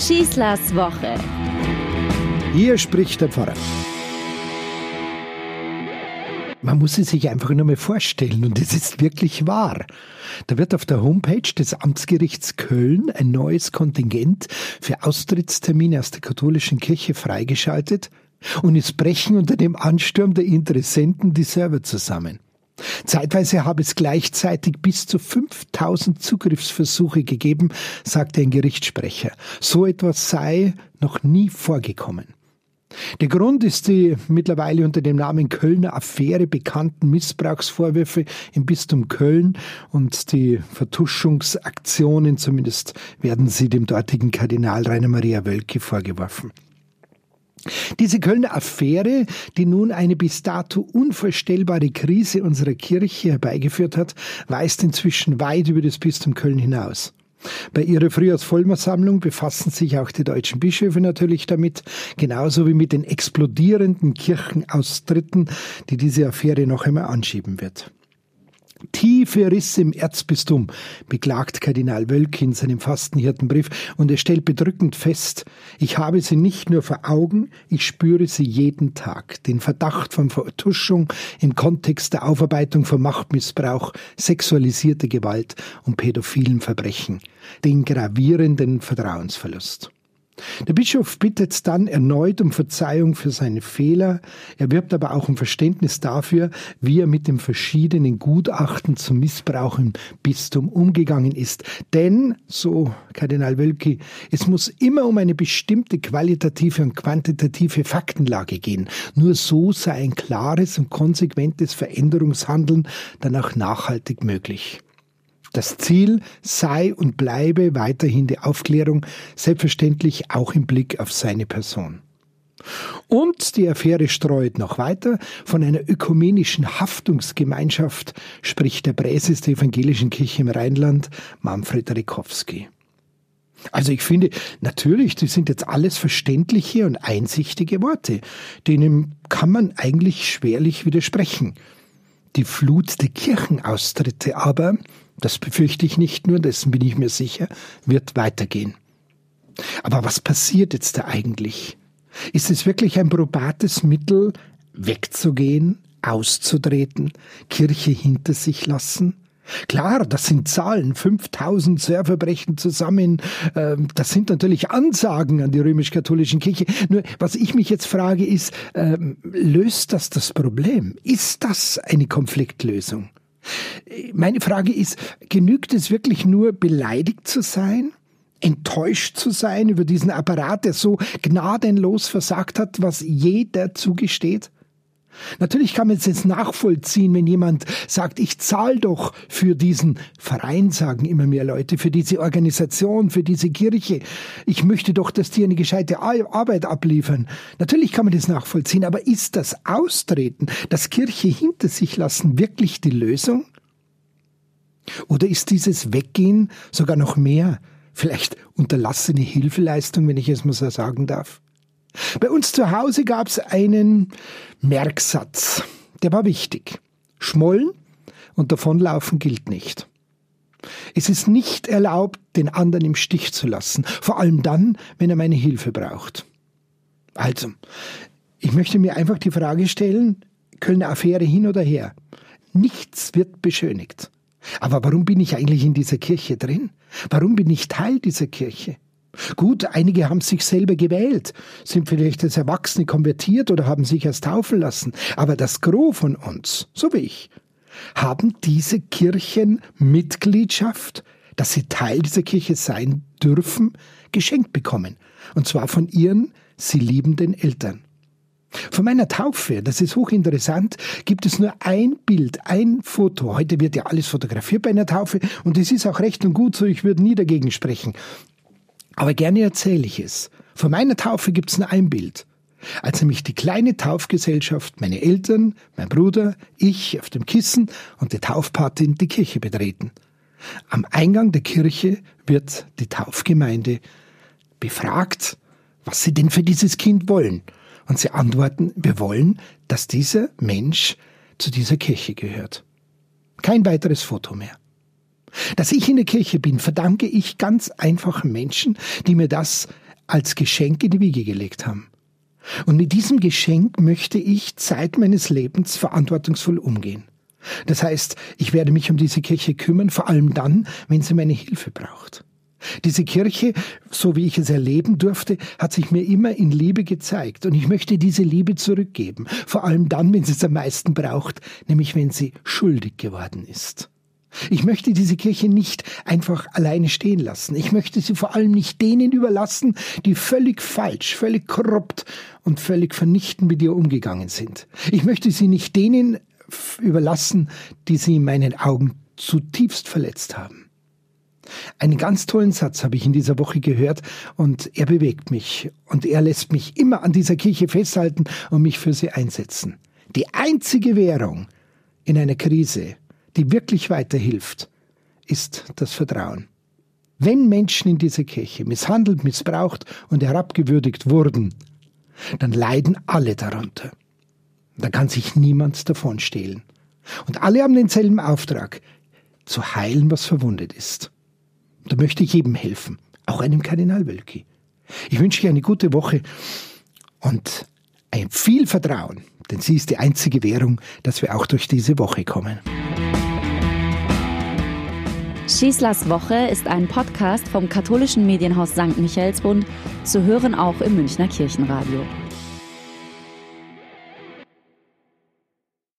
Schießlers Woche. Hier spricht der Pfarrer. Man muss es sich einfach nur mal vorstellen und es ist wirklich wahr. Da wird auf der Homepage des Amtsgerichts Köln ein neues Kontingent für Austrittstermine aus der katholischen Kirche freigeschaltet und es brechen unter dem Ansturm der Interessenten die Server zusammen. Zeitweise habe es gleichzeitig bis zu 5000 Zugriffsversuche gegeben, sagte ein Gerichtssprecher. So etwas sei noch nie vorgekommen. Der Grund ist die mittlerweile unter dem Namen Kölner Affäre bekannten Missbrauchsvorwürfe im Bistum Köln und die Vertuschungsaktionen, zumindest werden sie dem dortigen Kardinal Rainer Maria Wölke vorgeworfen. Diese Kölner Affäre, die nun eine bis dato unvorstellbare Krise unserer Kirche herbeigeführt hat, weist inzwischen weit über das Bistum Köln hinaus. Bei ihrer Frühjahrsvollmersammlung befassen sich auch die deutschen Bischöfe natürlich damit, genauso wie mit den explodierenden Kirchenaustritten, die diese Affäre noch einmal anschieben wird. Tiefe Risse im Erzbistum, beklagt Kardinal Wölk in seinem Fastenhirtenbrief, und er stellt bedrückend fest, ich habe sie nicht nur vor Augen, ich spüre sie jeden Tag. Den Verdacht von Vertuschung im Kontext der Aufarbeitung von Machtmissbrauch, sexualisierte Gewalt und pädophilen Verbrechen, den gravierenden Vertrauensverlust. Der Bischof bittet dann erneut um Verzeihung für seine Fehler, er wirbt aber auch um Verständnis dafür, wie er mit dem verschiedenen Gutachten zum Missbrauch im Bistum umgegangen ist. Denn, so Kardinal Wölki, es muss immer um eine bestimmte qualitative und quantitative Faktenlage gehen. Nur so sei ein klares und konsequentes Veränderungshandeln dann auch nachhaltig möglich. Das Ziel sei und bleibe weiterhin die Aufklärung, selbstverständlich auch im Blick auf seine Person. Und die Affäre streut noch weiter. Von einer ökumenischen Haftungsgemeinschaft spricht der Präses der Evangelischen Kirche im Rheinland, Manfred Rikowski. Also ich finde, natürlich, das sind jetzt alles verständliche und einsichtige Worte, denen kann man eigentlich schwerlich widersprechen. Die Flut der Kirchenaustritte aber, das befürchte ich nicht nur, dessen bin ich mir sicher, wird weitergehen. Aber was passiert jetzt da eigentlich? Ist es wirklich ein probates Mittel, wegzugehen, auszutreten, Kirche hinter sich lassen? Klar, das sind Zahlen, 5000 Server brechen zusammen, ähm, das sind natürlich Ansagen an die römisch-katholischen Kirche. Nur was ich mich jetzt frage ist, ähm, löst das das Problem? Ist das eine Konfliktlösung? Meine Frage ist, genügt es wirklich nur beleidigt zu sein? Enttäuscht zu sein über diesen Apparat, der so gnadenlos versagt hat, was jeder zugesteht? Natürlich kann man es jetzt nachvollziehen, wenn jemand sagt, ich zahle doch für diesen Verein, sagen immer mehr Leute, für diese Organisation, für diese Kirche. Ich möchte doch, dass die eine gescheite Arbeit abliefern. Natürlich kann man das nachvollziehen, aber ist das Austreten, das Kirche hinter sich lassen, wirklich die Lösung? Oder ist dieses Weggehen sogar noch mehr, vielleicht unterlassene Hilfeleistung, wenn ich es mal so sagen darf? Bei uns zu Hause gab es einen Merksatz, der war wichtig. Schmollen und davonlaufen gilt nicht. Es ist nicht erlaubt, den anderen im Stich zu lassen, vor allem dann, wenn er meine Hilfe braucht. Also, ich möchte mir einfach die Frage stellen, Kölner Affäre hin oder her. Nichts wird beschönigt. Aber warum bin ich eigentlich in dieser Kirche drin? Warum bin ich Teil dieser Kirche? Gut, einige haben sich selber gewählt, sind vielleicht als Erwachsene konvertiert oder haben sich erst taufen lassen. Aber das Gros von uns, so wie ich, haben diese Kirchenmitgliedschaft, dass sie Teil dieser Kirche sein dürfen, geschenkt bekommen. Und zwar von ihren sie liebenden Eltern. Von meiner Taufe, das ist hochinteressant, gibt es nur ein Bild, ein Foto. Heute wird ja alles fotografiert bei einer Taufe und es ist auch recht und gut so, ich würde nie dagegen sprechen. Aber gerne erzähle ich es. Von meiner Taufe gibt es nur ein Bild. Als nämlich die kleine Taufgesellschaft, meine Eltern, mein Bruder, ich auf dem Kissen und die Taufpatin die Kirche betreten. Am Eingang der Kirche wird die Taufgemeinde befragt, was sie denn für dieses Kind wollen. Und sie antworten, wir wollen, dass dieser Mensch zu dieser Kirche gehört. Kein weiteres Foto mehr. Dass ich in der Kirche bin, verdanke ich ganz einfachen Menschen, die mir das als Geschenk in die Wiege gelegt haben. Und mit diesem Geschenk möchte ich Zeit meines Lebens verantwortungsvoll umgehen. Das heißt, ich werde mich um diese Kirche kümmern, vor allem dann, wenn sie meine Hilfe braucht. Diese Kirche, so wie ich es erleben durfte, hat sich mir immer in Liebe gezeigt und ich möchte diese Liebe zurückgeben, vor allem dann, wenn sie es am meisten braucht, nämlich wenn sie schuldig geworden ist. Ich möchte diese Kirche nicht einfach alleine stehen lassen. Ich möchte sie vor allem nicht denen überlassen, die völlig falsch, völlig korrupt und völlig vernichtend mit ihr umgegangen sind. Ich möchte sie nicht denen überlassen, die sie in meinen Augen zutiefst verletzt haben. Einen ganz tollen Satz habe ich in dieser Woche gehört und er bewegt mich und er lässt mich immer an dieser Kirche festhalten und mich für sie einsetzen. Die einzige Währung in einer Krise, die wirklich weiterhilft, ist das Vertrauen. Wenn Menschen in dieser Kirche misshandelt, missbraucht und herabgewürdigt wurden, dann leiden alle darunter. Da kann sich niemand davon stehlen. Und alle haben denselben Auftrag, zu heilen, was verwundet ist. Da möchte ich jedem helfen, auch einem Kardinal Wölki. Ich wünsche dir eine gute Woche und ein viel Vertrauen, denn sie ist die einzige Währung, dass wir auch durch diese Woche kommen. Schießlers Woche ist ein Podcast vom katholischen Medienhaus St. Michaelsbund, zu hören auch im Münchner Kirchenradio.